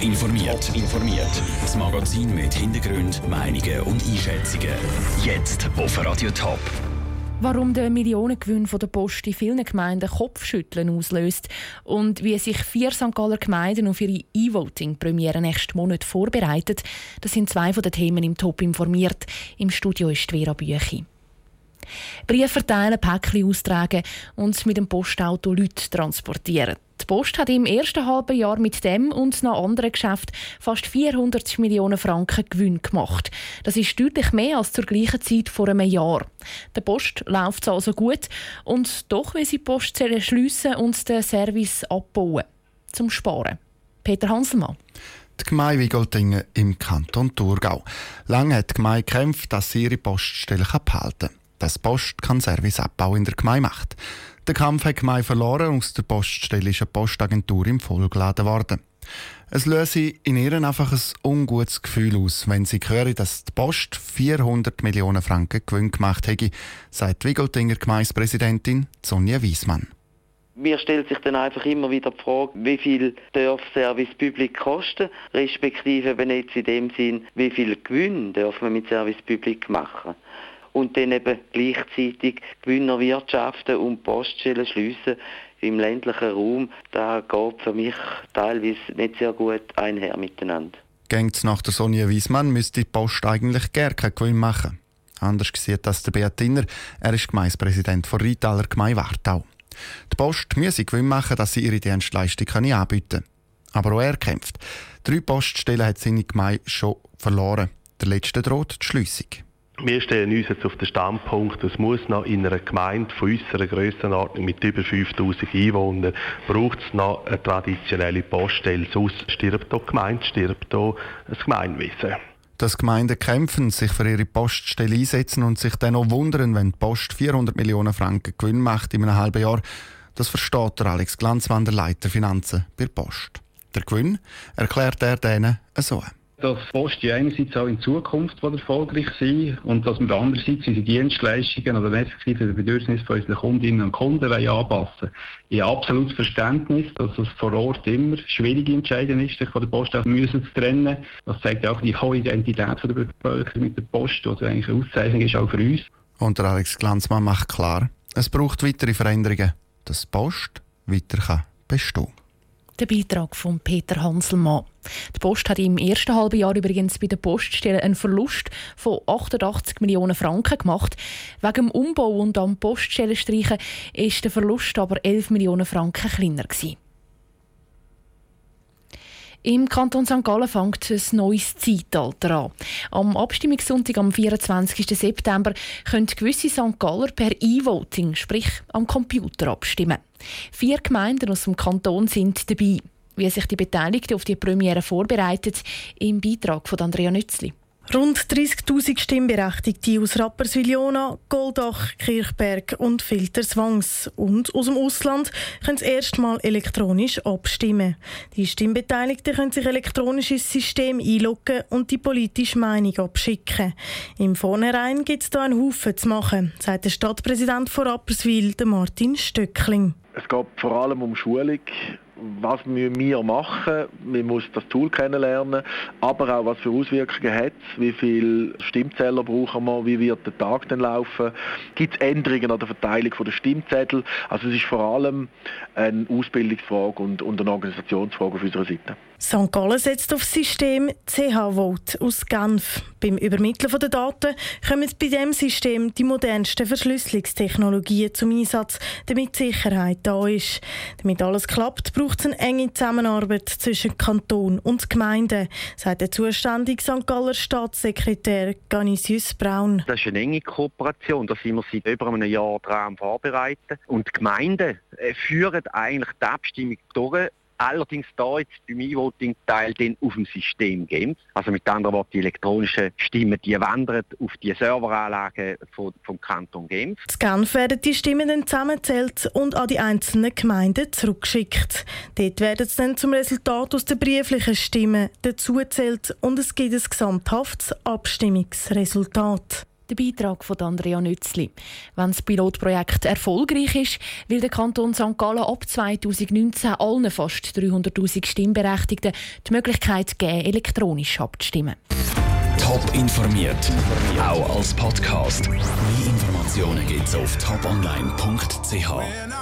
Top informiert. Informiert. Das Magazin mit Hintergrund, Meinungen und Einschätzungen. Jetzt auf Radio Top. Warum der Millionengewinn von der Post in vielen Gemeinden Kopfschütteln auslöst und wie sich vier St. Galler Gemeinden auf ihre E-Voting-Premiere nächsten Monat vorbereiten, das sind zwei von den Themen im Top informiert. Im Studio ist Vera Büchi. Briefe verteilen, Päckchen austragen und mit dem Postauto Leute transportieren. Post hat im ersten halben Jahr mit dem und noch anderen Geschäften fast 400 Millionen Franken Gewinn gemacht. Das ist deutlich mehr als zur gleichen Zeit vor einem Jahr. Der Post läuft also gut und doch will sie Postzellen schliessen und den Service abbauen. Zum Sparen. Peter Hanselmann. Die Gemeinde Wigoltingen im Kanton Thurgau. Lange hat die Gemeinde gekämpft, dass sie ihre Poststelle behalten kann dass die Post keinen Serviceabbau in der Gemeinde macht. Der Kampf hat die Gemeinde verloren, aus der Poststelle ist eine Postagentur im Vollgeladen worden. Es löse in ihnen einfach ein ungutes Gefühl aus, wenn sie hören, dass die Post 400 Millionen Franken Gewinn gemacht hätte, sagt Wigoltinger Gemeindepräsidentin Sonja Wiesmann. Mir stellt sich dann einfach immer wieder die Frage, wie viel darf Service Public kosten, respektive wenn jetzt in dem Sinn, wie viel Gewinn darf man mit Service Public machen und dann eben gleichzeitig Gewinner wirtschaften und Poststellen schliessen im ländlichen Raum, da geht für mich teilweise nicht sehr gut einher miteinander. Gängt nach der Sonja Wiesmann, müsste die Post eigentlich gerne keinen Gewinn machen. Anders sieht das der Beat Inner. Er ist Gemeindepräsident von Rheintaler Gemeinde Wartau. Die Post müsse Gewinn machen, dass sie ihre Dienstleistung anbieten kann. Aber auch er kämpft. Drei Poststellen hat seine Gemeinde schon verloren. Der letzte droht die Schliessung. Wir stellen uns jetzt auf den Standpunkt, es muss noch in einer Gemeinde von unserer Grössenordnung mit über 5000 Einwohnern braucht es noch eine traditionelle Poststelle, sonst stirbt die Gemeinde, stirbt auch das Gemeinwesen. Dass Gemeinden kämpfen, sich für ihre Poststelle einsetzen und sich dann auch wundern, wenn die Post 400 Millionen Franken Gewinn macht in einem halben Jahr, das versteht der Alex Glanzmann, der Leiter Finanzen bei Post. Der Gewinn erklärt er denen so dass Post einerseits auch in Zukunft erfolgreich sein und dass wir andererseits unsere Dienstleistungen oder effektiv die Bedürfnisse von unseren Kundinnen und Kunden anpassen Ich habe absolut Verständnis, dass es vor Ort immer schwierige Entscheidungen ist, sich von der Post auch zu trennen. Das zeigt auch die hohe Identität der Bevölkerung mit der Post, was eigentlich eine Auszeichnung ist auch für uns. Und der Alex Glanzmann macht klar, es braucht weitere Veränderungen, dass die Post weiter bestehen kann. Der Beitrag von Peter Hanselmann. Die Post hat im ersten halben Jahr übrigens bei der Poststelle einen Verlust von 88 Millionen Franken gemacht. Wegen dem Umbau und am Poststellenstreichen ist der Verlust aber 11 Millionen Franken kleiner gewesen. Im Kanton St. Gallen fängt ein neues Zeitalter an. Am Abstimmungssonntag am 24. September können gewisse St. Galler per E-Voting, sprich am Computer, abstimmen. Vier Gemeinden aus dem Kanton sind dabei. Wie sich die Beteiligten auf die Premiere vorbereiten, im Beitrag von Andrea Nützli. Rund 30.000 Stimmberechtigte aus Rapperswil-Jona, Goldach, Kirchberg und Filterswangs und aus dem Ausland können das erste elektronisch abstimmen. Die Stimmbeteiligten können sich elektronisch ins System einloggen und die politische Meinung abschicken. Im Vornherein gibt es da einen Haufen zu machen, sagt der Stadtpräsident von Rapperswil, Martin Stöckling. Es geht vor allem um Schulung was müssen wir machen? Man muss das Tool kennenlernen, aber auch was für Auswirkungen hat es, wie viele Stimmzähler brauchen wir, wie wird der Tag denn laufen, gibt es Änderungen an der Verteilung der Stimmzettel? Also es ist vor allem eine Ausbildungsfrage und, und eine Organisationsfrage auf unserer Seite. St. Gallen setzt auf das System CH-Vote aus Genf. Beim Übermitteln der Daten kommen bei diesem System die modernsten Verschlüsselungstechnologien zum Einsatz, damit Sicherheit da ist. Damit alles klappt, braucht es eine enge Zusammenarbeit zwischen Kanton und Gemeinden, sagt der zuständige St. Galler Staatssekretär Ganisius Braun. Das ist eine enge Kooperation, da sind wir seit über einem Jahr dran vorbereitet. Und die Gemeinden äh, führen eigentlich die Abstimmung durch Allerdings da jetzt beim E-Voting-Teil auf dem System Genf. Also mit anderen Worten, die elektronischen Stimmen, die wandern auf die Serveranlage vom, vom Kanton Genf. In Genf werden die Stimmen dann zusammengezählt und an die einzelnen Gemeinden zurückgeschickt. Dort werden sie dann zum Resultat aus den brieflichen Stimmen dazugezählt und es gibt ein gesamthaftes Abstimmungsresultat. Der Beitrag von Andrea Nützli. Wenn das Pilotprojekt erfolgreich ist, will der Kanton St. Gallen ab 2019 allen fast 300.000 Stimmberechtigten die Möglichkeit geben, elektronisch abzustimmen. Top informiert, auch als Podcast. Mehr Informationen gibt's auf toponline.ch.